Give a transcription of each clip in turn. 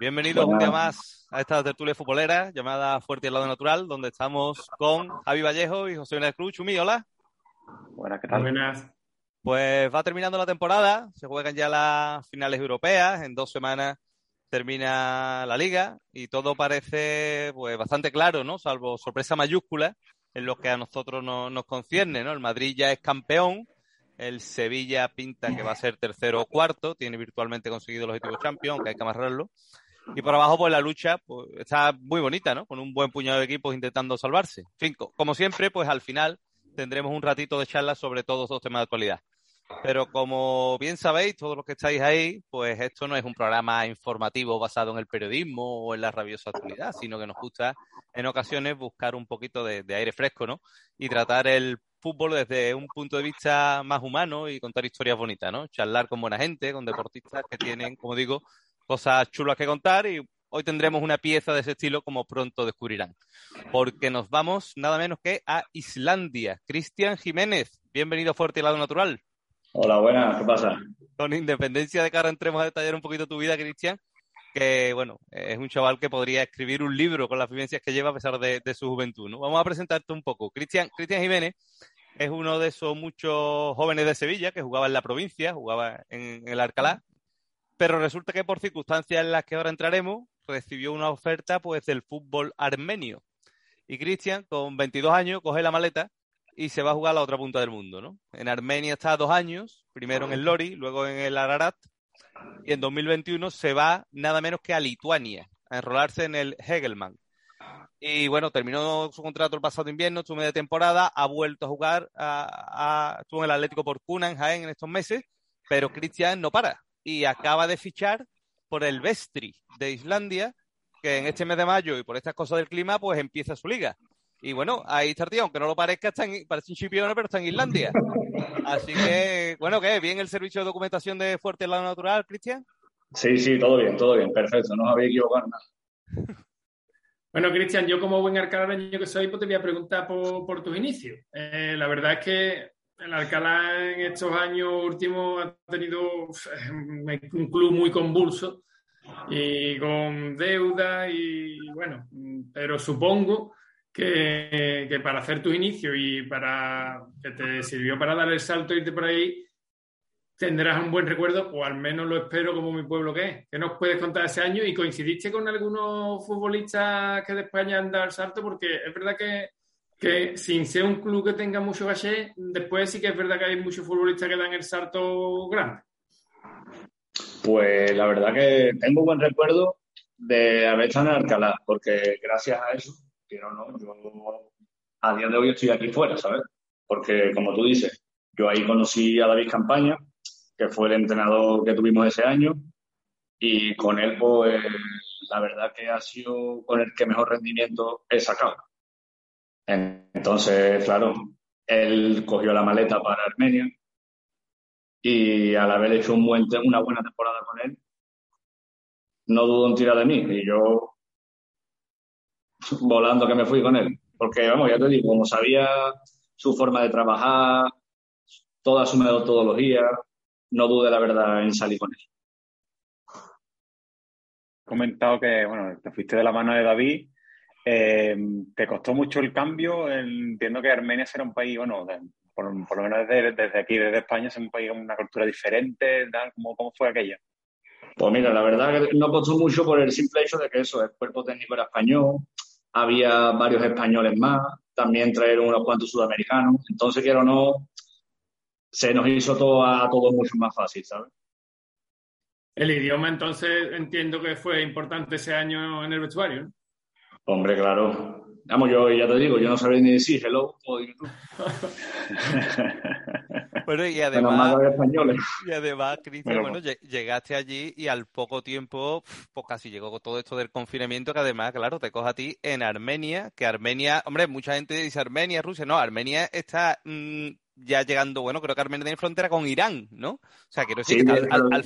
Bienvenidos un día más a esta tertulia futbolera llamada Fuerte y al lado natural, donde estamos con Javi Vallejo y José Manuel Cruz. Chumi, hola. Buenas, ¿qué tal? Buenas. Pues va terminando la temporada, se juegan ya las finales europeas, en dos semanas termina la liga y todo parece pues bastante claro, ¿no? Salvo sorpresa mayúscula en lo que a nosotros no, nos concierne, ¿no? El Madrid ya es campeón, el Sevilla pinta que va a ser tercero o cuarto, tiene virtualmente conseguido el objetivo champion, aunque hay que amarrarlo. Y por abajo, pues la lucha pues, está muy bonita, ¿no? Con un buen puñado de equipos intentando salvarse. Fin, como siempre, pues al final tendremos un ratito de charla sobre todos estos temas de actualidad. Pero como bien sabéis, todos los que estáis ahí, pues esto no es un programa informativo basado en el periodismo o en la rabiosa actualidad, sino que nos gusta en ocasiones buscar un poquito de, aire fresco, ¿no? Y tratar el fútbol desde un punto de vista más humano y contar historias bonitas, ¿no? Charlar con buena gente, con deportistas que tienen, como digo, cosas chulas que contar y hoy tendremos una pieza de ese estilo como pronto descubrirán. Porque nos vamos nada menos que a Islandia. Cristian Jiménez, bienvenido a Fuerte y Lado Natural. Hola, buenas, ¿qué pasa? Con independencia de que ahora entremos a detallar un poquito tu vida, Cristian, que bueno, es un chaval que podría escribir un libro con las vivencias que lleva a pesar de, su juventud, ¿no? Vamos a presentarte un poco. Cristian, Cristian Jiménez es uno de esos muchos jóvenes de Sevilla que jugaba en la provincia, jugaba en, en el Alcalá, pero resulta que por circunstancias en las que ahora entraremos, recibió una oferta pues del fútbol armenio. Y Cristian, con 22 años, coge la maleta y se va a jugar a la otra punta del mundo, ¿no? En Armenia está dos años, primero en el Lori, luego en el Ararat, y en 2021 se va nada menos que a Lituania, a enrolarse en el Hegelmann. Y bueno, terminó su contrato el pasado invierno, su media temporada, ha vuelto a jugar, a, estuvo en el Atlético por Cunan, Jaén en estos meses, pero Cristian no para y acaba de fichar por el Vestri de Islandia, que en este mes de mayo y por estas cosas del clima, pues empieza su liga. Y bueno, ahí está el tío, aunque no lo parezca, está en, parece un chipione, pero está en Islandia. Así que, bueno, ¿qué? ¿Bien el servicio de documentación de Fuerte Lado Natural, Cristian? Sí, sí, todo bien, todo bien, perfecto, no os habéis equivocado nada. Bueno, Cristian, yo como buen alcalareño que soy, pues te voy a preguntar por, por tus inicios. Eh, la verdad es que el Alcalá en estos años últimos ha tenido un club muy convulso y con deuda y bueno, pero supongo que, para hacer tus inicios y para que te sirvió para dar el salto e irte por ahí, tendrás un buen recuerdo, o al menos lo espero como mi pueblo que es. ¿Qué nos puedes contar ese año? ¿Y coincidiste con algunos futbolistas que de España han dado el salto? Porque es verdad que, que sin ser un club que tenga mucho caché, después sí que es verdad que hay muchos futbolistas que dan el salto grande. Pues la verdad que tengo buen recuerdo de haber estado Alcalá, porque gracias a eso, quiero no, yo a día de hoy estoy aquí fuera, ¿sabes? Porque como tú dices, yo ahí conocí a David Campaña, que fue el entrenador que tuvimos ese año, y con él, pues, la verdad que ha sido con el que mejor rendimiento he sacado. Entonces, claro, él cogió la maleta para Armenia y al haber hecho un buen, una buena temporada con él, no dudo en tirar de mí. Y yo, volando que me fui con él. Porque, vamos, ya te digo, como sabía su forma de trabajar, toda su metodología, no dude la verdad en salir con él. comentado que, bueno, te fuiste de la mano de David. Eh, ¿Te costó mucho el cambio? Entiendo que Armenia será un país, bueno, de, por, por, lo menos desde, desde, aquí, desde España, es un país con una cultura diferente. ¿Cómo, ¿Cómo fue aquella? Pues mira, la verdad que no costó mucho por el simple hecho de que eso, el cuerpo técnico era español, había varios españoles más, también trajeron unos cuantos sudamericanos, entonces quiero o no, se nos hizo todo a todos mucho más fácil, ¿sabes? El idioma entonces entiendo que fue importante ese año en el vestuario, ¿no? Hombre, claro. Vamos, yo ya te digo, yo no sabía ni decir hello o tú. bueno, y además, y además, Cristian, bueno, bueno, llegaste allí y al poco tiempo, pues casi llegó todo esto del confinamiento, que además, claro, te coge a ti en Armenia, que Armenia, hombre, mucha gente dice Armenia, Rusia, no, Armenia está mmm, ya llegando, bueno, creo que Armenia tiene frontera con Irán, ¿no? O sea, quiero decir, sí, al, al, al,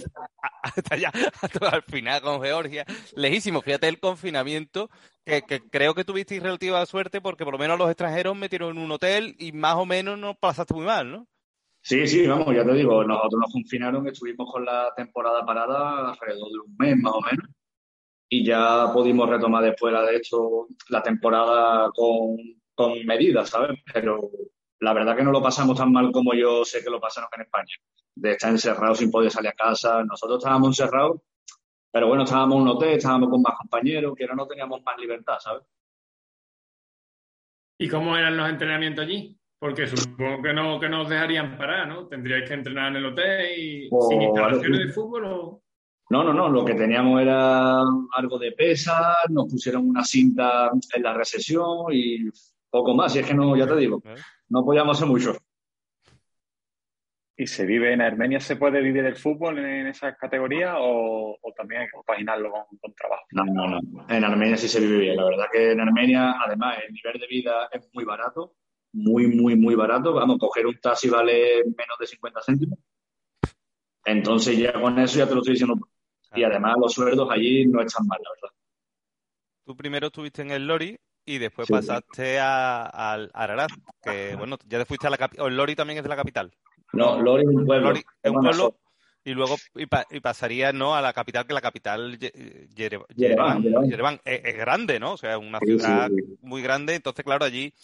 hasta ya, al final con Georgia, lejísimo, fíjate el confinamiento, que, que, creo que tuvisteis relativa suerte porque por lo menos los extranjeros metieron en un hotel y más o menos no pasaste muy mal, ¿no? Sí, sí, vamos, ya te digo, nosotros nos confinaron, estuvimos con la temporada parada alrededor de un mes más o menos y ya pudimos retomar después de hecho la temporada con, con medidas, ¿sabes? Pero la verdad que no lo pasamos tan mal como yo sé que lo pasaron en España, de estar encerrados sin poder salir a casa. Nosotros estábamos encerrados, pero bueno, estábamos en un hotel, estábamos con más compañeros, que no teníamos más libertad, ¿sabes? ¿Y cómo eran los entrenamientos allí? Porque supongo que no, que no os dejarían parar, ¿no? ¿Tendríais que entrenar en el hotel y O- sin instalaciones de fútbol o...? No, no, no, lo que teníamos era algo de pesa, nos pusieron una cinta en la recesión y poco más. Y es que no, ya te digo, no podíamos hacer mucho. ¿Y se vive en Armenia? ¿Se puede vivir el fútbol en esas categorías o, o también hay que compaginarlo con, con trabajo? No, no, no. En Armenia sí se vive bien. La verdad que en Armenia, además, el nivel de vida es muy barato. Muy, muy, muy barato. Vamos, coger un taxi vale menos de 50 céntimos. Entonces ya con eso ya te lo estoy diciendo. Y además los sueldos allí no están mal, la verdad. Tú primero estuviste en el Lori y después Sí. pasaste a, Ararat, que bueno, ya te fuiste a la capital. El Lori también es de la capital. No, Lori es un pueblo. Lori es un pueblo y luego y, pa- y pasaría no a la capital, que la capital Ye- Yere- Yereván, Yereván, Yereván. Yereván es, es grande, ¿no? O sea, es una sí, ciudad sí. muy grande, entonces claro, allí,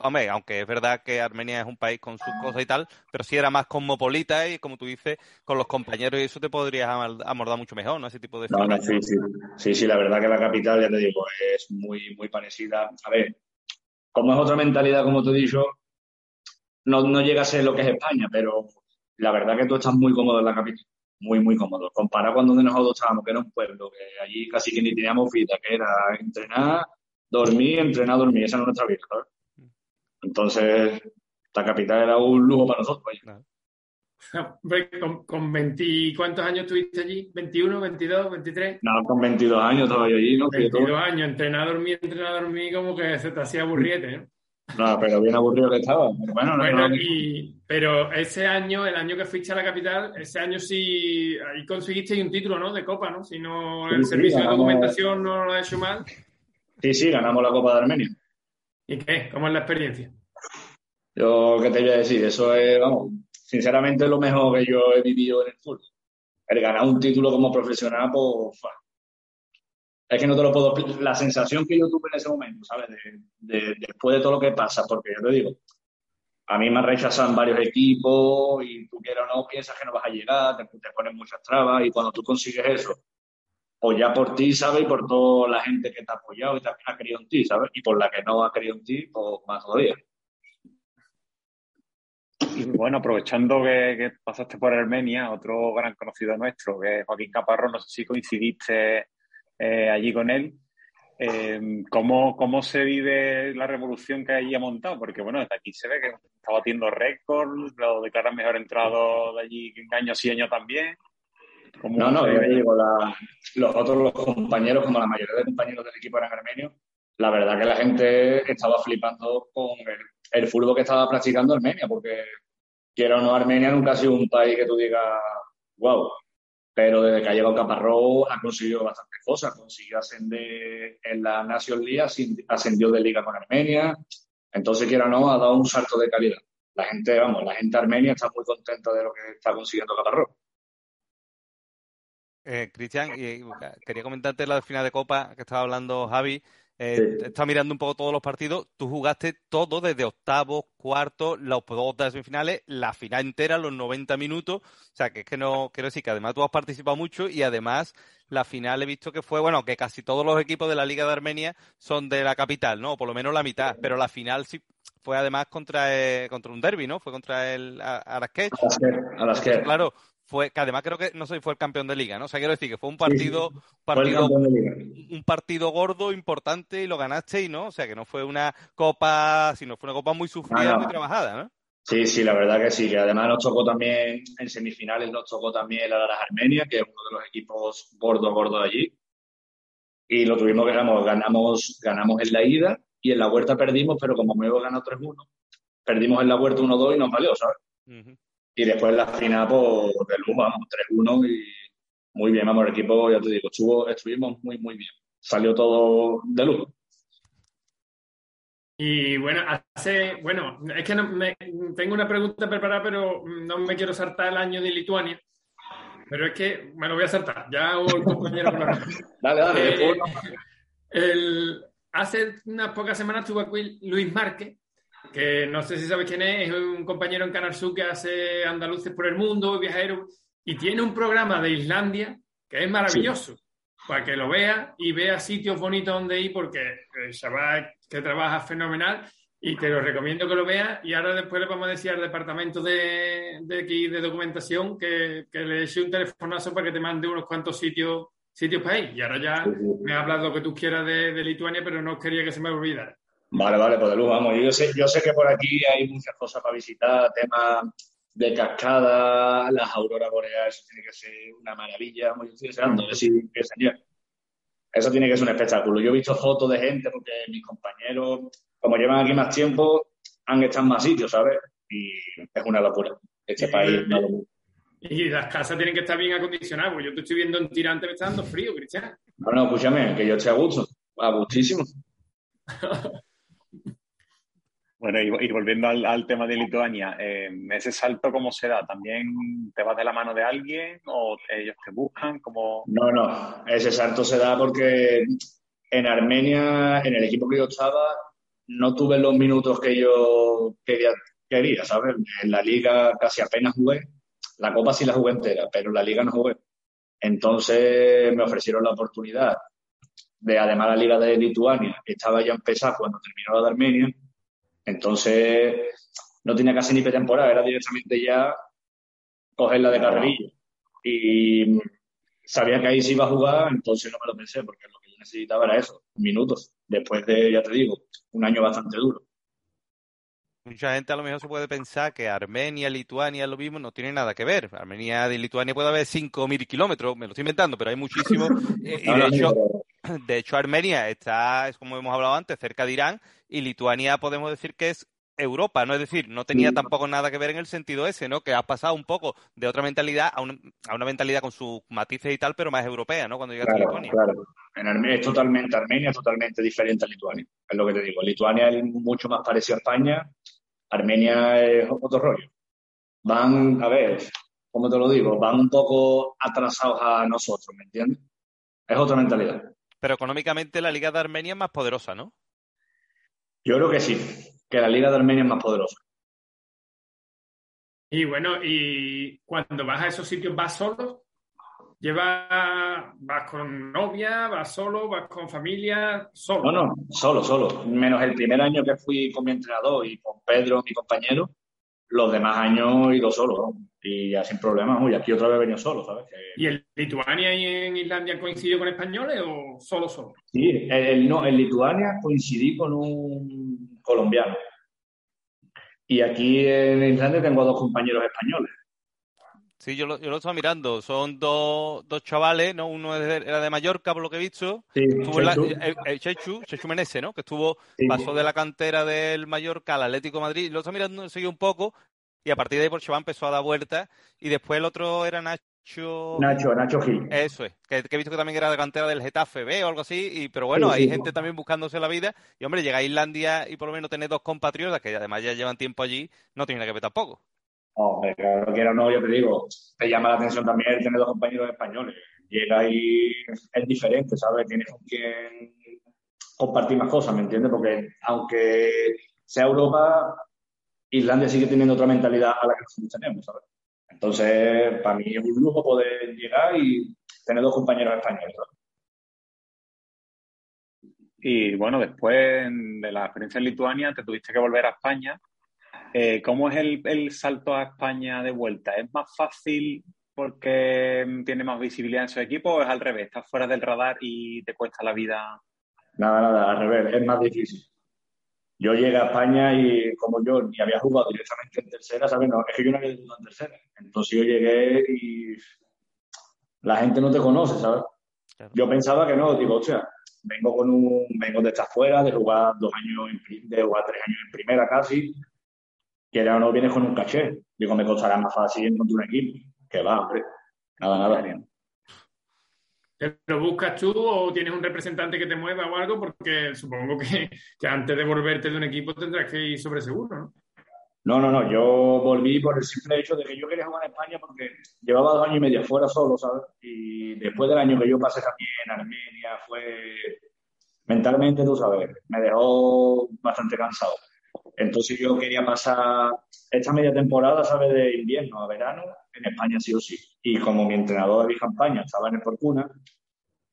hombre, aunque es verdad que Armenia es un país con sus cosas y tal, pero sí era más cosmopolita y como tú dices, con los compañeros y eso te podrías amordar mucho mejor, ¿no? Ese tipo de No, no, sí, sí. Sí, sí, la verdad que la capital, ya te digo, es muy, muy parecida. A ver, como es otra mentalidad, como te he dicho, no, no llega a ser lo que es España, pero la verdad que tú estás muy cómodo en la capital. Muy, muy cómodo. Comparado con donde nosotros estábamos, que era un pueblo, que allí casi que ni teníamos vida, que era entrenar, dormir, entrenar, dormir. Esa era nuestra vida. Entonces, la capital era un lujo para nosotros. Con, con 20, ¿y ¿cuántos años estuviste allí? ¿21, 22, 23? No, con 22 años estaba yo allí, ¿no? Fíjate tú. 22 años, entrenar, dormir, entrenar, dormir, como que se te hacía aburriete, ¿no? No, pero bien aburrido que estaba. Pero bueno, no, Bueno, no- y, pero ese año, el año que fuiste a la capital, ese año sí, ahí conseguiste un título, ¿no? De Copa, ¿no? Si no, Sí, el sí, servicio de ganamos- documentación no lo ha hecho mal. Sí, sí, ganamos la Copa de Armenia. ¿Y qué? ¿Cómo es la experiencia? Yo, ¿qué te voy a decir? Eso es, vamos, sinceramente lo mejor que yo he vivido en el fútbol. El ganar un título como profesional, pues, es que no te lo puedo explicar. La sensación que yo tuve en ese momento, ¿sabes? De, de- después de todo lo que pasa, porque yo te digo, a mí me rechazan varios equipos y tú quieras o no, piensas que no vas a llegar, te, te ponen muchas trabas y cuando tú consigues eso, pues ya por ti, ¿sabes? Y por toda la gente que te ha apoyado y también ha querido en ti, ¿sabes? Y por la que no ha querido en ti, pues más todavía. Y bueno, aprovechando que, pasaste por Armenia, otro gran conocido nuestro, que es Joaquín Caparrós, no sé si coincidiste eh, allí con él. Eh, ¿cómo, ¿Cómo se vive la revolución que allí ha montado? Porque bueno, desde aquí se ve que está batiendo récords, lo declaran mejor entrado de allí en años sí años también. ¿Cómo No, no, yo digo, la- los otros los compañeros, como la mayoría de compañeros del equipo eran armenios, la verdad que la gente estaba flipando con el, el fútbol que estaba practicando Armenia, porque quiera o no, Armenia nunca ha sido un país que tú digas, wow, pero desde que ha llegado Caparrós ha conseguido bastantes cosas, consiguió ascender en la Nation League, ascend- ascendió de liga con Armenia, entonces quiera o no, ha dado un salto de calidad. La gente, vamos, la gente armenia está muy contenta de lo que está consiguiendo Caparrós. Eh, Cristian, y, eh, quería comentarte la final de Copa que estaba hablando Javi. Eh, Sí. Está mirando un poco todos los partidos. Tú jugaste todo desde octavos, cuartos, los dos de semifinales, la final entera, los 90 minutos. O sea, que es que no, quiero decir que además tú has participado mucho y además la final he visto que fue, bueno, que casi todos los equipos de la Liga de Armenia son de la capital, ¿no? Por lo menos la mitad. Pero la final sí fue además contra, eh, contra un derby, ¿no? Fue contra el Araskech. A las que, a las que. Entonces, claro, fue que además creo que no sé si fue el campeón de liga, ¿no? O sea, quiero decir que fue un partido, partido, un partido gordo, importante y lo ganaste y no, o sea, que no fue una copa, sino fue una copa muy sufrida, No, no. muy trabajada, ¿no? Sí, sí, la verdad que sí, que además nos tocó también, en semifinales nos tocó también el Araras Armenia, que es uno de los equipos gordos, gordos allí. Y lo tuvimos que ganamos, ganamos, ganamos en la ida y en la vuelta perdimos, pero como me ganado 3-1, perdimos en la vuelta 1-2 y nos valió, ¿sabes? Ujú. Y después en la final, pues, de lujo, vamos, 3-1 y muy bien, vamos, el equipo, ya te digo, estuvo, estuvimos muy, muy bien. Salió todo de lujo. Y bueno, hace, bueno, es que no, me, tengo una pregunta preparada, pero no me quiero saltar el año de Lituania. Pero es que me lo voy a saltar. Ya hago el compañero. dale, dale. Eh, el, hace unas pocas semanas estuvo aquí Luis Márquez, que no sé si sabes quién es, es un compañero en Canal Sur que hace andaluces por el mundo, viajero, y tiene un programa de Islandia que es maravilloso, para que lo vea y vea sitios bonitos donde ir, porque el chaval que trabaja fenomenal y te lo recomiendo que lo veas. Y ahora después le vamos a decir al departamento de, de aquí de documentación que, que le eche un telefonazo para que te mande unos cuantos sitios sitios para ir. Y ahora ya me hablas lo que tú quieras de, de, Lituania, pero no quería que se me olvidara. Vale, vale, pues de luz, vamos. Yo sé, yo sé que por aquí hay muchas cosas para visitar, temas de cascada, las auroras boreales, eso tiene que ser una maravilla. Muy estoy deseando decir que señor. Eso tiene que ser un espectáculo. Yo he visto fotos de gente porque mis compañeros, como llevan aquí más tiempo, han estado en más sitios, ¿sabes? Y es una locura. Este país una locura. Y las casas tienen que estar bien acondicionadas, porque yo te estoy viendo en tirante, me está dando frío, Cristian. No, no, escúchame, que yo estoy a gusto, a gustísimo. bueno, y, y, volviendo al, al, tema de Lituania, eh, ¿ese salto cómo se da? ¿También te vas de la mano de alguien o ellos te buscan? como No, no, ese salto se da porque en Armenia, en el equipo que yo estaba, no tuve los minutos que yo quería, quería ¿sabes? En la liga casi apenas jugué la Copa sí la jugué entera, pero la Liga no jugué. Entonces me ofrecieron la oportunidad de, además, la Liga de Lituania, estaba ya empezada cuando terminó la de Armenia. Entonces no tenía casi ni pretemporada, era directamente ya cogerla de carrerilla. Y sabía que ahí sí iba a jugar, entonces no me lo pensé, porque lo que yo necesitaba era eso, minutos, después de, ya te digo, un año bastante duro. Mucha gente a lo mejor se puede pensar que Armenia, Lituania, lo mismo, no tiene nada que ver. Armenia y Lituania puede haber 5.000 kilómetros, me lo estoy inventando, pero hay muchísimos. Eh, y de hecho, de hecho, Armenia está, es como hemos hablado antes, cerca de Irán, y Lituania podemos decir que es Europa, ¿no? Es decir, no tenía tampoco nada que ver en el sentido ese, ¿no? Que has pasado un poco de otra mentalidad a una, a una mentalidad con sus matices y tal, pero más europea, ¿no? Cuando claro, a Lituania. Claro. En Armenia es totalmente, Armenia es totalmente diferente a Lituania, es lo que te digo. Lituania es mucho más parecido a España, Armenia es otro rollo. Van, a ver, ¿cómo te lo digo? Van un poco atrasados a nosotros, ¿me entiendes? Es otra mentalidad. Pero económicamente la Liga de Armenia es más poderosa, ¿no? Yo creo que sí, que la Liga de Armenia es más poderosa. Y bueno, y cuando vas a esos sitios, ¿vas solo? ¿Llevas, vas con novia, vas solo, vas con familia, solo? No, no, solo, solo. Menos el primer año que fui con mi entrenador y con Pedro, mi compañero, los demás años he ido solo, ¿no? Y ya sin problemas, y aquí otra vez he venido solo, ¿sabes? Que... ¿Y en Lituania y en Islandia coincidió con españoles o solo solo? Sí, el, el, no, en Lituania coincidí con un colombiano. Y aquí en Islandia tengo dos compañeros españoles. Sí, yo lo, yo lo estaba mirando. Son dos, dos chavales, ¿no? Uno era de Mallorca, por lo que he visto. Sí, estuvo la, el, el Chechu, Chechu Menese, ¿no? Que estuvo, sí. pasó de la cantera del Mallorca al Atlético de Madrid. Lo estaba mirando, seguí un poco. Y a partir de ahí, por Chaván empezó a dar vueltas. Y después el otro era Nacho. Nacho, Nacho Gil. Eso es. Que, que, he visto que también era de cantera del Getafe B o algo así. Y, pero bueno, sí, hay gente también buscándose la vida. Y hombre, llega a Islandia y por lo menos tener dos compatriotas que además ya llevan tiempo allí, no tiene nada que ver tampoco. Hombre, claro que era no, yo te digo, te llama la atención también el tener dos compañeros españoles. Llega y es diferente, ¿sabes? Tienes con quien compartir más cosas, ¿me entiendes? Porque aunque sea Europa, Islandia sigue teniendo otra mentalidad a la que nosotros tenemos, ¿sabes? Entonces, para mí es un lujo poder llegar y tener dos compañeros españoles. ¿sabes? Y bueno, después de la experiencia en Lituania, te tuviste que volver a España. Eh, ¿Cómo es el, el, salto a España de vuelta? ¿Es más fácil porque tiene más visibilidad en su equipo o es al revés? ¿Estás fuera del radar y te cuesta la vida? Nada, nada, al revés, es más difícil. Yo llegué a España y como yo ni había jugado directamente en tercera, ¿sabes? No, es que yo no había jugado en tercera. Entonces yo llegué y la gente no te conoce, ¿sabes? Claro. Yo pensaba que no, digo, o sea, vengo con un, vengo de estar fuera, de jugar dos años, en, de jugar tres años en primera casi, que ahora no vienes con un caché. Digo, me costará más fácil encontrar un equipo. Que va, hombre. Nada, nada. ¿Te lo buscas tú o tienes un representante que te mueva o algo? Porque supongo que, que antes de volverte de un equipo tendrás que ir sobre seguro, ¿no? No, no, no, yo volví por el simple hecho de que yo quería jugar en España porque llevaba dos años y medio fuera solo, ¿sabes? Y después del año que yo pasé también en Armenia, fue mentalmente, tú sabes, me dejó bastante cansado. Entonces yo quería pasar esta media temporada, ¿sabes? De invierno a verano en España sí o sí. Y como mi entrenador de mi campaña estaba en el Fortuna,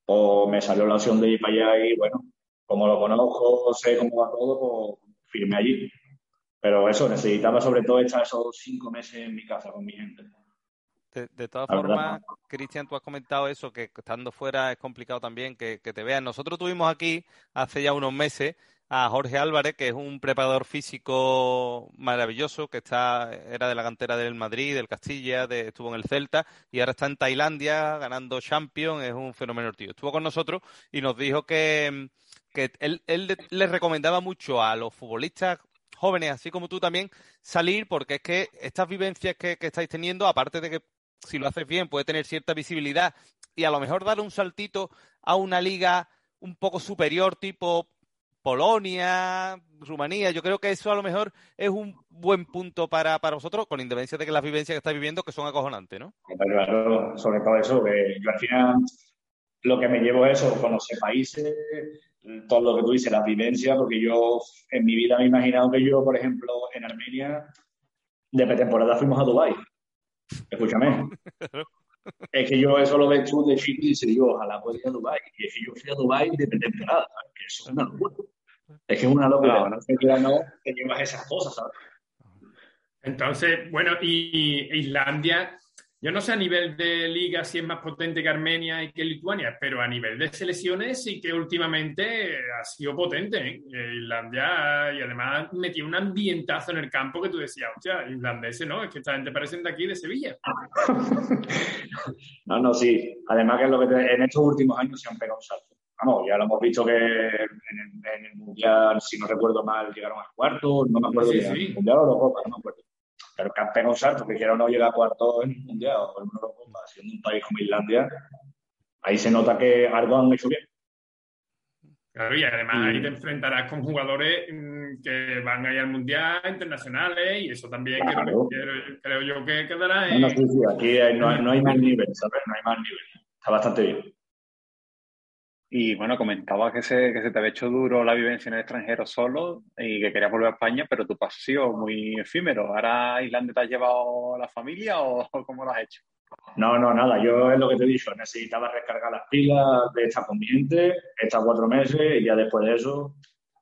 pues me salió la opción de ir para allá y bueno, como lo conozco, sé cómo va todo, pues firmé allí. Pero eso, necesitaba sobre todo echar esos cinco meses en mi casa con mi gente. De, todas formas, Cristian, tú has comentado eso, que estando fuera es complicado también que, te vean. Nosotros tuvimos aquí hace ya unos meses a Jorge Álvarez, que es un preparador físico maravilloso, que está era de la cantera del Madrid, del Castilla, estuvo en el Celta y ahora está en Tailandia ganando Champions, es un fenómeno tío. Estuvo con nosotros y nos dijo que, que él, él le recomendaba mucho a los futbolistas jóvenes, así como tú también, salir, porque es que estas vivencias que, estáis teniendo, aparte de que si lo haces bien puede tener cierta visibilidad y a lo mejor dar un saltito a una liga un poco superior, tipo Polonia, Rumanía, yo creo que eso a lo mejor es un buen punto para, para vosotros, con independencia de que las vivencias que estáis viviendo que son acojonantes, ¿no? Claro, sobre todo eso, que yo al final lo que me llevo es eso, conocer países, todo lo que tú dices, la vivencia, porque yo en mi vida me he imaginado que yo, por ejemplo, en Armenia, de pretemporada fuimos a Dubái. Escúchame. es que yo eso lo ves tú de chico y dices, yo ojalá pueda ir a Dubái. Y es que yo fui a Dubái de pretemporada, que eso es una locura. Es que es una locura, no, no, no que llevas esas cosas, ¿sabes? Entonces, bueno, y Islandia yo no sé a nivel de liga si es más potente que Armenia y que Lituania, pero a nivel de selecciones sí que últimamente ha sido potente. ¿eh? Islandia y además metió un ambientazo en el campo que tú decías, hostia, islandeses, ¿no? Es que esta gente parecen de aquí, de Sevilla. no, no, sí. Además que es lo que en estos últimos años se han pegado un salto. Vamos, ya lo hemos visto que en el, Mundial, si no recuerdo mal, llegaron a cuarto, no me acuerdo sí, bien. Sí. Mundial o Copa, no me acuerdo pero un salto, que quiera no llega a cuarto en el Mundial o en una Eurocopa, siendo un país como Islandia, ahí se nota que algo han hecho bien. Claro, y además ahí te enfrentarás con jugadores mm, que van a ir al Mundial, internacionales, y eso también creo, yo que quedará en... No, sí, sí, aquí no, no hay más nivel, ¿sabes? No hay más nivel. Está bastante bien. Y bueno, comentaba que se, que se te había hecho duro la vivencia en el extranjero solo y que querías volver a España, pero tu paso ha sido muy efímero. ¿Ahora Islandia te has llevado a la familia o cómo lo has hecho? No, no, nada. Yo es lo que te he dicho. Necesitaba recargar las pilas de esta con estas cuatro meses, y ya después de eso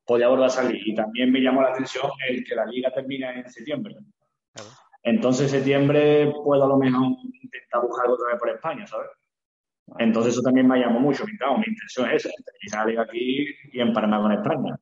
podía volver a salir. Y también me llamó la atención el que la liga termina en septiembre. Entonces, en septiembre puedo a lo mejor intentar buscar otra vez por España, ¿sabes? Entonces eso también me llamó mucho. mi intención es esa, la liga aquí y empalmar con España.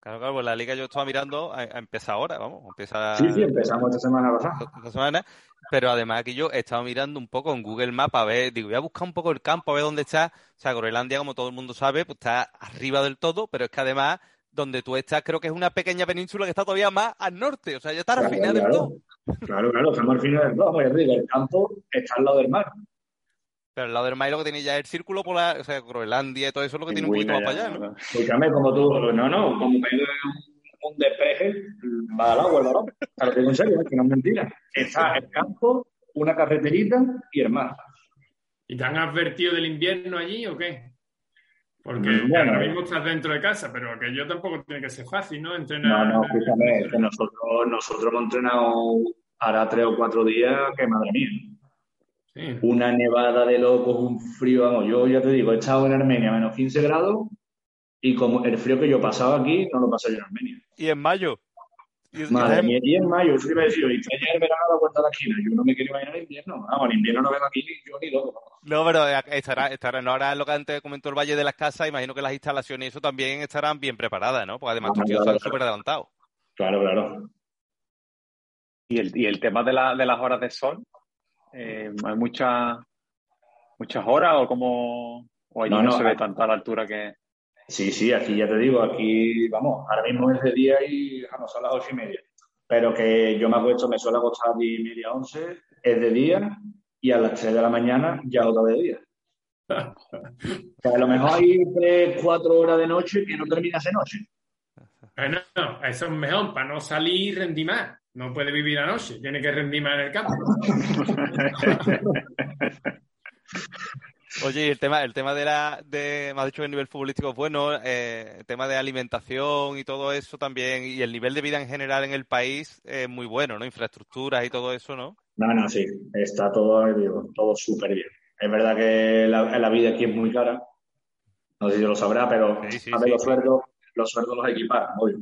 Claro, claro, pues la liga yo estaba mirando, a, empezar ahora, vamos, empieza... Sí, sí, empezamos esta semana pasada. Esta semana, pero además aquí yo he estado mirando un poco en Google Maps a ver, digo, voy a buscar un poco el campo, a ver dónde está. O sea, Groenlandia, como todo el mundo sabe, pues está arriba del todo, pero es que además donde tú estás creo que es una pequeña península que está todavía más al norte, o sea, ya está al final del todo. Claro, claro, estamos al final del todo, arriba, el campo está al lado del mar. Pero al lado del mar lo que tiene ya es el círculo polar, o sea, Groenlandia y todo eso es lo que tiene un poquito más para allá, ¿no? Escúchame, como tú, no, no, como que un, un despeje, va al agua el balón. Te lo digo en serio, que no es mentira. Está el campo, una carreterita y el mar. ¿Y te han advertido del invierno allí o qué? Porque mm, ahora mismo estás dentro de casa, pero aquello tampoco tiene que ser fácil, ¿no? Entrenar. No, no, escúchame, que nosotros, nosotros hemos entrenado ahora tres o cuatro días, que madre mía. Una nevada de locos, un frío, vamos, yo ya te digo, he estado en Armenia a menos 15 grados y como el frío que yo pasaba aquí, no lo pasé yo en Armenia. ¿Y en mayo? ¿Y, Madre mía, y en mayo, eso iba a decir, y ayer verano a la vuelta de la esquina, yo no me quería imaginar el invierno, vamos, el invierno no vengo aquí ni yo ni loco. No, pero estará, estará, no ahora lo que antes comentó el Valle de las Casas, imagino que las instalaciones y eso también estarán bien preparadas, ¿no? Porque además ah, tíos están súper adelantados. Claro, claro. ¿Y el, y el tema de, la, de las horas de sol? Eh, ¿Hay muchas muchas horas o como o no, no, se ve tanta la altura que...? Sí, sí, aquí ya te digo, aquí, vamos, ahora mismo es de día y vamos, son las ocho y media. Pero que yo me acuesto, me suelo acostar a diez y media, once, es de día y a las tres de la mañana ya otra vez de día. a lo mejor hay tres, cuatro horas de noche que no terminas de noche. Bueno, eso es mejor, para no salir y rendir más. No puede vivir la noche, tiene que rendir más en el campo. Oye, el tema, el tema de la, de, me has dicho que el nivel futbolístico es bueno, eh, el tema de alimentación y todo eso también, y el nivel de vida en general en el país es muy bueno, ¿no? Infraestructuras y todo eso, ¿no? No, no, sí, está todo, digo, todo súper bien. Es verdad que la, la, vida aquí es muy cara, no sé si lo sabrá, pero sí, sí, a ver, sí, los sueldos, los sueldos los equiparan, obvio.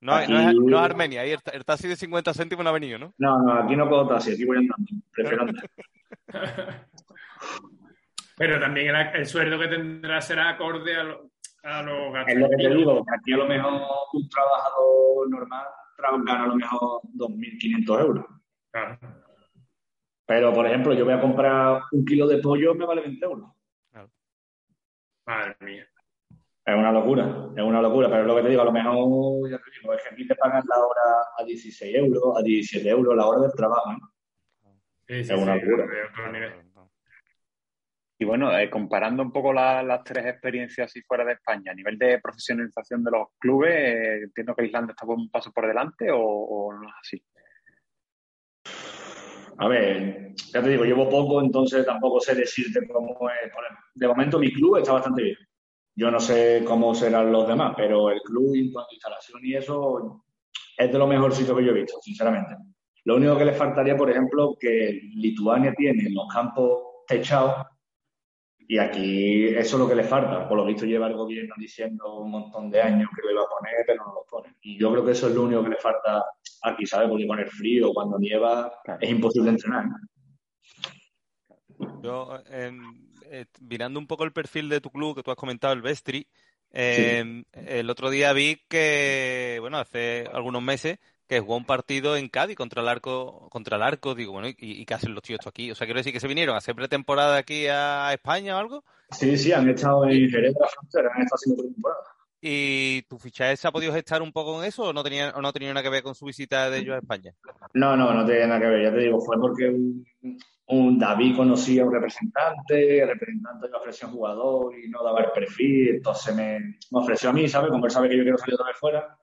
No, aquí... no, es, no, es, Armenia, ahí el, el, taxi de 50 céntimos no ha venido, ¿no? No, no, aquí no puedo taxi, aquí voy andando, prefiero andar. Pero también el, el, sueldo que tendrá será acorde a, lo, a los gastos. Es lo que te digo, que aquí a lo mejor un trabajador normal gana a lo mejor 2.500 euros. Claro. Pero, por ejemplo, yo voy a comprar un kilo de pollo, me vale 20 euros. Claro. Madre mía. Es una locura, es una locura, pero es lo que te digo, a lo mejor, ya te digo, es que aquí te pagan la hora a 16 euros, a 17 euros la hora del trabajo, ¿no? Sí, sí, es una sí, locura. Y bueno, eh, comparando un poco la, las tres experiencias así fuera de España, a nivel de profesionalización de los clubes, eh, entiendo que Islandia está un paso por delante o, o, no es así. A ver, ya te digo, llevo poco, entonces tampoco sé decirte cómo es. De momento mi club está bastante bien. Yo no sé cómo serán los demás, pero el club en cuanto a instalación y eso es de lo mejorcito que yo he visto, sinceramente. Lo único que le faltaría, por ejemplo, que Lituania tiene los campos techados y aquí eso es lo que le falta. Por lo visto lleva el gobierno diciendo un montón de años que lo iba a poner, pero no lo pone. Y yo creo que eso es lo único que le falta aquí, ¿sabes? Porque con el frío, cuando nieva, claro. es imposible entrenar. Yo, eh, eh, mirando un poco el perfil de tu club, que tú has comentado, el Vestri, eh, sí. el otro día vi que, bueno, hace algunos meses, que jugó un partido en Cádiz contra el arco, contra el arco, digo, bueno, ¿y, y qué hacen los tíos aquí? O sea, quiero decir que se vinieron a hacer pretemporada aquí a España o algo. Sí, sí, han estado en Jerez de la Frontera, han estado haciendo pretemporada. ¿Y tu fichaje se ha podido gestar un poco en eso o no tenía, o no tenía nada que ver con su visita de ellos a España? No, no, no tenía nada que ver, ya te digo, fue porque un, un David conocía a un representante, el representante le ofreció a un jugador y no daba el perfil, entonces me, me ofreció a mí, ¿sabes? Como él sabe que yo quiero salir otra vez fuera,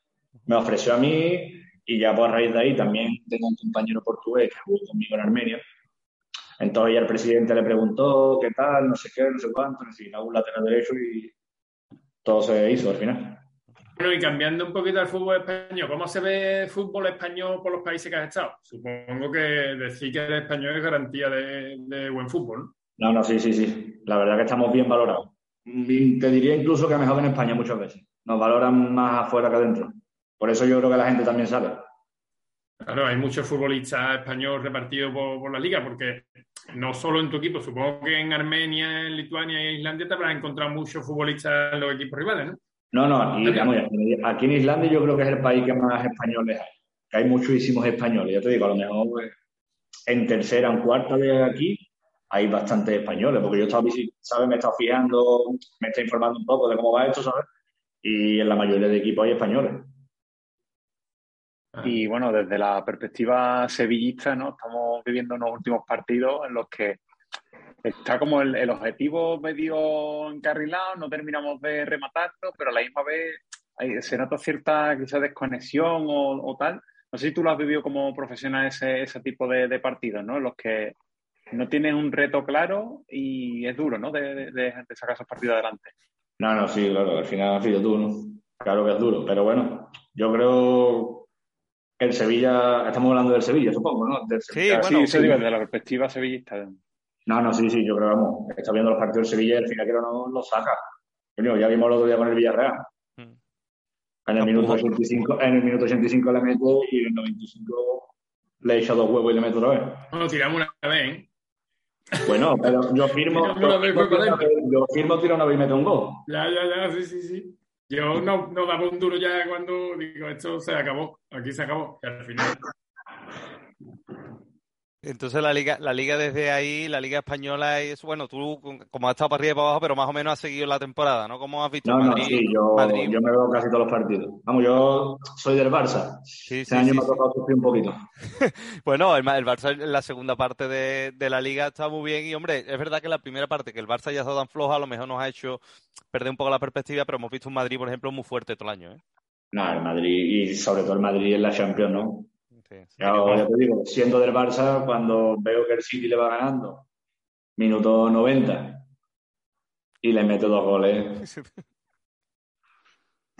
me ofreció a mí y ya pues a raíz de ahí también tengo un compañero portugués que jugó conmigo en Armenia. Entonces ya el presidente le preguntó qué tal, no sé qué, no sé cuánto, necesitaba un lateral derecho y todo se hizo al final. Bueno, y cambiando un poquito al fútbol español, ¿cómo se ve el fútbol español por los países que has estado? Supongo que decir que el español es garantía de, de buen fútbol, ¿no? No, no, sí, sí, sí. La verdad que estamos bien valorados. Te diría incluso que mejor en España muchas veces. Nos valoran más afuera que adentro. Por eso yo creo que la gente también sabe. Claro, hay muchos futbolistas españoles repartidos por, por, la liga, porque no solo en tu equipo, supongo que en Armenia, en Lituania y en Islandia te habrás encontrado muchos futbolistas en los equipos rivales, ¿no? No, no, aquí, digamos, aquí en Islandia yo creo que es el país que más españoles hay. Que hay muchísimos españoles. Ya te digo, a lo mejor pues, en tercera, en cuarta de aquí hay bastantes españoles, porque yo estaba, ¿sabes? Me he estado fijando, me está informando un poco de cómo va esto, ¿sabes? Y en la mayoría de equipos hay españoles. Y bueno, desde la perspectiva sevillista, ¿no? Estamos viviendo unos últimos partidos en los que está como el, el objetivo medio encarrilado, no terminamos de rematarlo, pero a la misma vez hay, se nota cierta quizá desconexión o, o, tal. No sé si tú lo has vivido como profesional ese, ese tipo de, de partidos, ¿no? En los que no tienes un reto claro y es duro, ¿no? De, de, de sacar esos partidos adelante. No, no, sí, claro, al final ha sido duro, ¿no? Claro que es duro, pero bueno, yo creo el Sevilla, estamos hablando del Sevilla, supongo, ¿no? Del Sevilla. Sí, bueno, sí, sí, desde la perspectiva sevillista. No, no, sí, sí, yo creo, vamos, está viendo los partidos del Sevilla y al final que no lo saca. Coño, ya vimos el otro día con el Villarreal. Mm. En el, minuto 85, en el minuto 85 le mete y en el 95 le echa dos huevos y le mete otra vez. Bueno, tiramos una vez, ¿eh? Bueno, pero yo firmo, yo, firmo, yo firmo tiro una vez y meto un gol. Ya, ya, ya, sí, sí, sí. Yo no, no daba un duro ya cuando digo, esto se acabó, aquí se acabó, y al final. Entonces la liga, la liga desde ahí, la liga española es, bueno, tú como has estado para arriba y para abajo, pero más o menos has seguido la temporada, ¿no? ¿Cómo has visto No, Madrid? no, sí, yo, Madrid? yo me veo casi todos los partidos. Vamos, yo soy del Barça. Sí, Este sí, año sí, me ha tocado sufrir un poquito. Bueno, el, Barça en la segunda parte de, de la liga está muy bien y, hombre, es verdad que la primera parte, que el Barça ya estado tan floja, a lo mejor nos ha hecho perder un poco la perspectiva, pero hemos visto un Madrid, por ejemplo, muy fuerte todo el año, ¿eh? No, el Madrid, y sobre todo el Madrid en la Champions, ¿no? Sí, ya te digo, siendo del Barça, cuando veo que el City le va ganando, minuto 90, y le mete dos goles.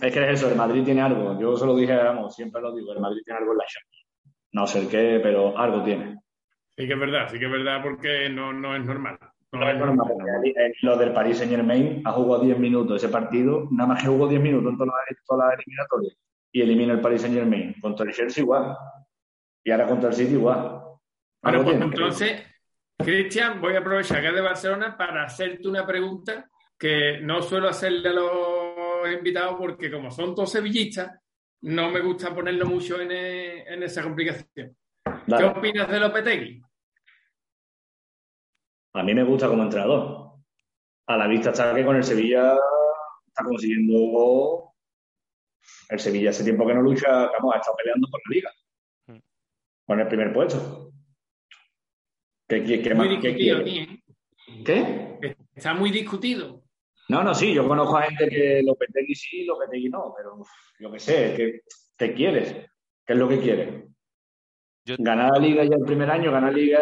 Es que es eso, el Madrid tiene algo. Yo se lo dije, vamos, siempre lo digo, el Madrid tiene algo en la Champions. No sé el qué, pero algo tiene. Sí que es verdad, sí que es verdad porque no, no es normal. No, No es normal, el- el- lo del Paris Saint Germain ha jugado 10 minutos ese partido, nada más que jugó 10 minutos en todas las, todas las eliminatorias. Y elimina el Paris Saint Germain. Contra el Chelsea igual. Y ahora contra el City igual. Bueno, Algo pues entonces, Cristian, voy a aprovechar que es de Barcelona para hacerte una pregunta que no suelo hacerle a los invitados porque como son todos sevillistas, no me gusta ponerlo mucho en, e- en esa complicación. ¿Qué opinas de Lopetegui? A mí me gusta como entrenador. A la vista está que con el Sevilla está consiguiendo. El Sevilla hace tiempo que no lucha, vamos, ha estado peleando por la liga. Con el primer puesto. ¿Qué, qué, qué más? Muy qué discutido quiere? aquí, ¿Qué? Está muy discutido. No, no, sí, yo conozco a gente que Lopetegui sí, Lopetegui no, pero uf, yo qué sé, ¿qué, qué quieres? ¿Qué es lo que quieres? Yo- ¿Ganar la liga ya el primer año, ganar liga,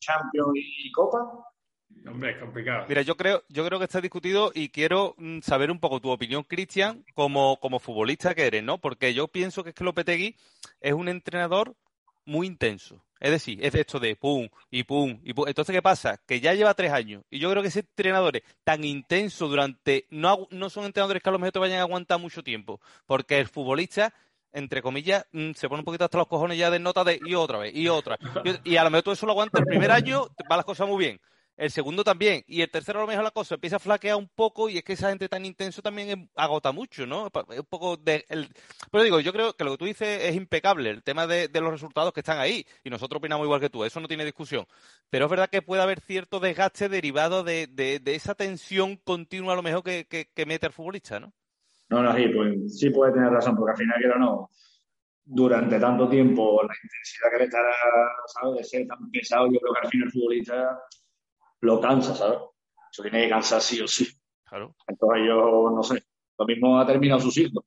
Champions y Copa? Hombre, es complicado. Mira, yo creo, yo creo que está discutido y quiero mm, saber un poco tu opinión, Cristian, como, como futbolista que eres, ¿no? Porque yo pienso que es que Lopetegui es un entrenador muy intenso. Es decir, es de esto de pum y pum y pum. Entonces, ¿qué pasa? Que ya lleva tres años. Y yo creo que ese entrenador es tan intenso durante. No, no son entrenadores que a lo mejor te vayan a aguantar mucho tiempo. Porque el futbolista, entre comillas, mm, se pone un poquito hasta los cojones ya de nota de y otra vez, y otra. Y, y a lo mejor tú eso lo aguantas el primer año, va las cosas muy bien. El segundo también. Y el tercero a lo mejor la cosa empieza a flaquear un poco y es que esa gente tan intenso también em- agota mucho, ¿no? Es un poco de... Pero digo, yo creo que lo que tú dices es impecable, el tema de, los resultados que están ahí. Y nosotros opinamos igual que tú, eso no tiene discusión. Pero es verdad que puede haber cierto desgaste derivado de, de- esa tensión continua a lo mejor que, que- que mete el futbolista, ¿no? No, no, sí, pues, sí puede tener razón, porque al final, quiero no, durante tanto tiempo, la intensidad que le estará, ¿sabes? De ser tan pesado, yo creo que al final el futbolista lo cansa, ¿sabes? Eso tiene que cansar sí o sí. Claro. Entonces yo, no sé, lo mismo ha terminado su ciclo.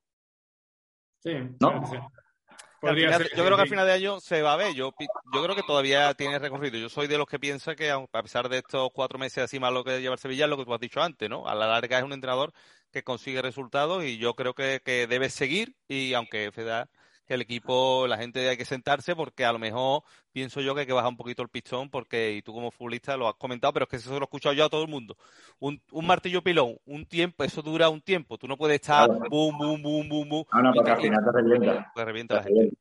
Sí, ¿No? sí. Al Podría final- ser, yo creo que al final de año se va a ver. Yo, yo creo que todavía tiene recorrido. Yo soy de los que piensa que, a pesar de estos cuatro meses así malo que lleva el Sevilla, lo que tú has dicho antes, ¿no? A la larga es un entrenador que consigue resultados y yo creo que, que debe seguir. Y aunque es verdad que el equipo, la gente hay que sentarse porque a lo mejor pienso yo que hay que bajar un poquito el pistón porque, y tú como futbolista lo has comentado, pero es que eso se lo he escuchado yo a todo el mundo. Un, un martillo pilón, un tiempo, eso dura un tiempo. Tú no puedes estar Claro. boom, boom, boom, boom, boom. No, no, y porque al final te revienta. te revienta la gente.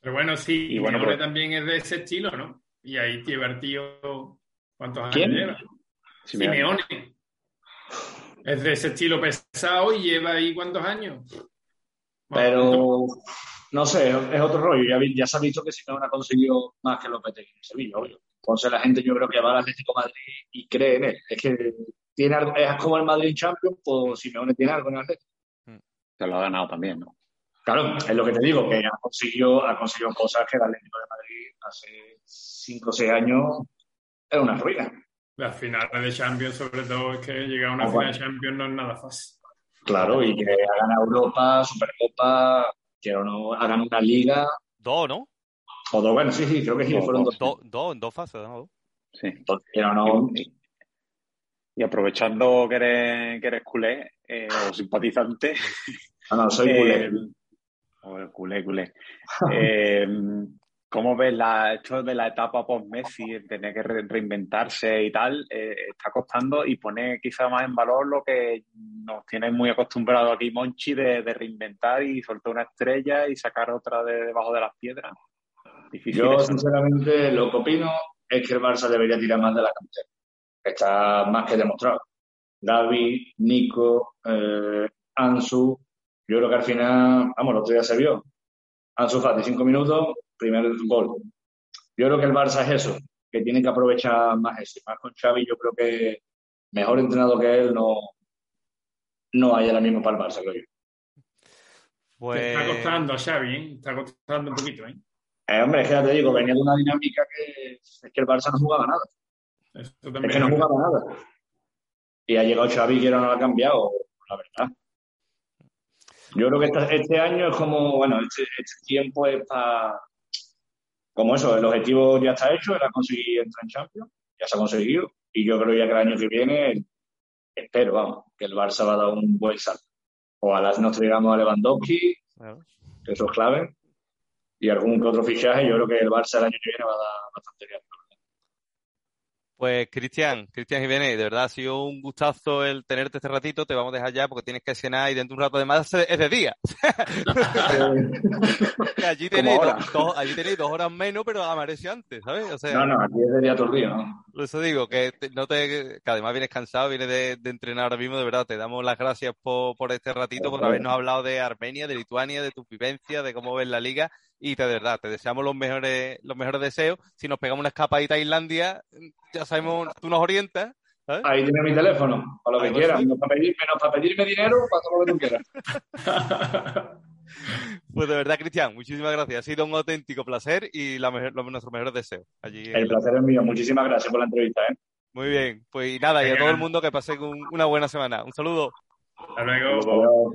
Pero bueno, sí, Y bueno, Simeone pues- también es de ese estilo, ¿no? Y ahí lleva el tío. ¿Cuántos años ¿Quién? lleva? Simeone. Simeone. Es de ese estilo pesado y lleva ahí cuántos años. Pero, no sé, es otro rollo. Ya, ya se ha visto que Simeone ha conseguido más que Lopetegui en Sevilla, obvio. Entonces la gente yo creo que va al Atlético de Madrid y cree en él. Es que tiene algo, es como el Madrid Champions, pues Simeone tiene algo en el Atlético. Se lo ha ganado también, ¿no? Claro, es lo que te digo, que ha conseguido, ha conseguido cosas que el Atlético de Madrid hace 5 o 6 años era una ruina. Las finales de Champions, sobre todo, es que llegar a una Ah, final de Champions no es nada fácil. Claro, y que ha ganado Europa, Supercopa, que o no, ha ganado una liga, Dos, ¿no? o dos, bueno, sí, sí, creo que sí, fueron dos. Dos, en dos fases, ¿no? Sí. Entonces, que no, Y, y aprovechando que eres, que eres culé eh, o simpatizante, no, no, soy eh, culé. o culé, culé. Eh, ¿Cómo ves la, esto de la etapa post-Messi, el tener que re- reinventarse y tal? eh, está costando y pone quizá más en valor lo que nos tiene muy acostumbrado aquí Monchi de, de reinventar y soltar una estrella y sacar otra de debajo de las piedras. Difícil Yo, sinceramente, lo que opino es que el Barça debería tirar más de la cantera. Está más que demostrado. Gaby, Nico, eh, Ansu. Yo creo que al final, vamos, el otro día se vio. Ansu Fati, cinco minutos, primer gol. Yo creo que el Barça es eso, que tiene que aprovechar más eso. Más con Xavi, yo creo que mejor entrenado que él no, no hay ahora mismo para el Barça, creo yo. Pues... está costando a Xavi, ¿eh? Está costando un poquito, ¿eh? eh hombre, es que ya te digo, venía de una dinámica que es que el Barça no jugaba nada. Es que no jugaba nada. Y ha llegado Xavi y ahora no lo ha cambiado, la verdad. Yo creo que este, año es como, bueno, este, este, tiempo es para. Como eso, el objetivo ya está hecho, era conseguir entrar en Champions, ya se ha conseguido. Y yo creo ya que el año que viene, espero, vamos, que el Barça va a dar un buen salto. Ojalá nos traigamos a Lewandowski, que eso es clave, y algún que otro fichaje. Yo creo que el Barça el año que viene va a dar bastante bien. Pues Cristian, Cristian Jiménez, de verdad ha sido un gustazo el tenerte este ratito. Te vamos a dejar ya porque tienes que cenar y dentro de un rato además es de día. allí, tenéis dos, allí tenéis dos horas menos, pero amanece antes, ¿sabes? O sea, no, no, aquí es de día todo el día, ¿no? Por eso digo, que, no te, que además vienes cansado, vienes de, entrenar ahora mismo, de verdad, te damos las gracias por, por este ratito, por habernos hablado de Armenia, de Lituania, de tu vivencia, de cómo ves la liga y de verdad, te deseamos los mejores, los mejores deseos. Si nos pegamos una escapadita a Islandia, ya sabemos, tú nos orientas. Ahí tienes mi teléfono, para lo que quieras. Menos para, para pedirme dinero, para todo lo que tú quieras. Pues de verdad, Cristian, muchísimas gracias. Ha sido un auténtico placer y la mejor, nuestros mejores deseos. Allí el placer es mío. Muchísimas gracias por la entrevista. ¿eh? Muy bien. Pues nada, y a todo el mundo que pase una buena semana. Un saludo. Hasta luego.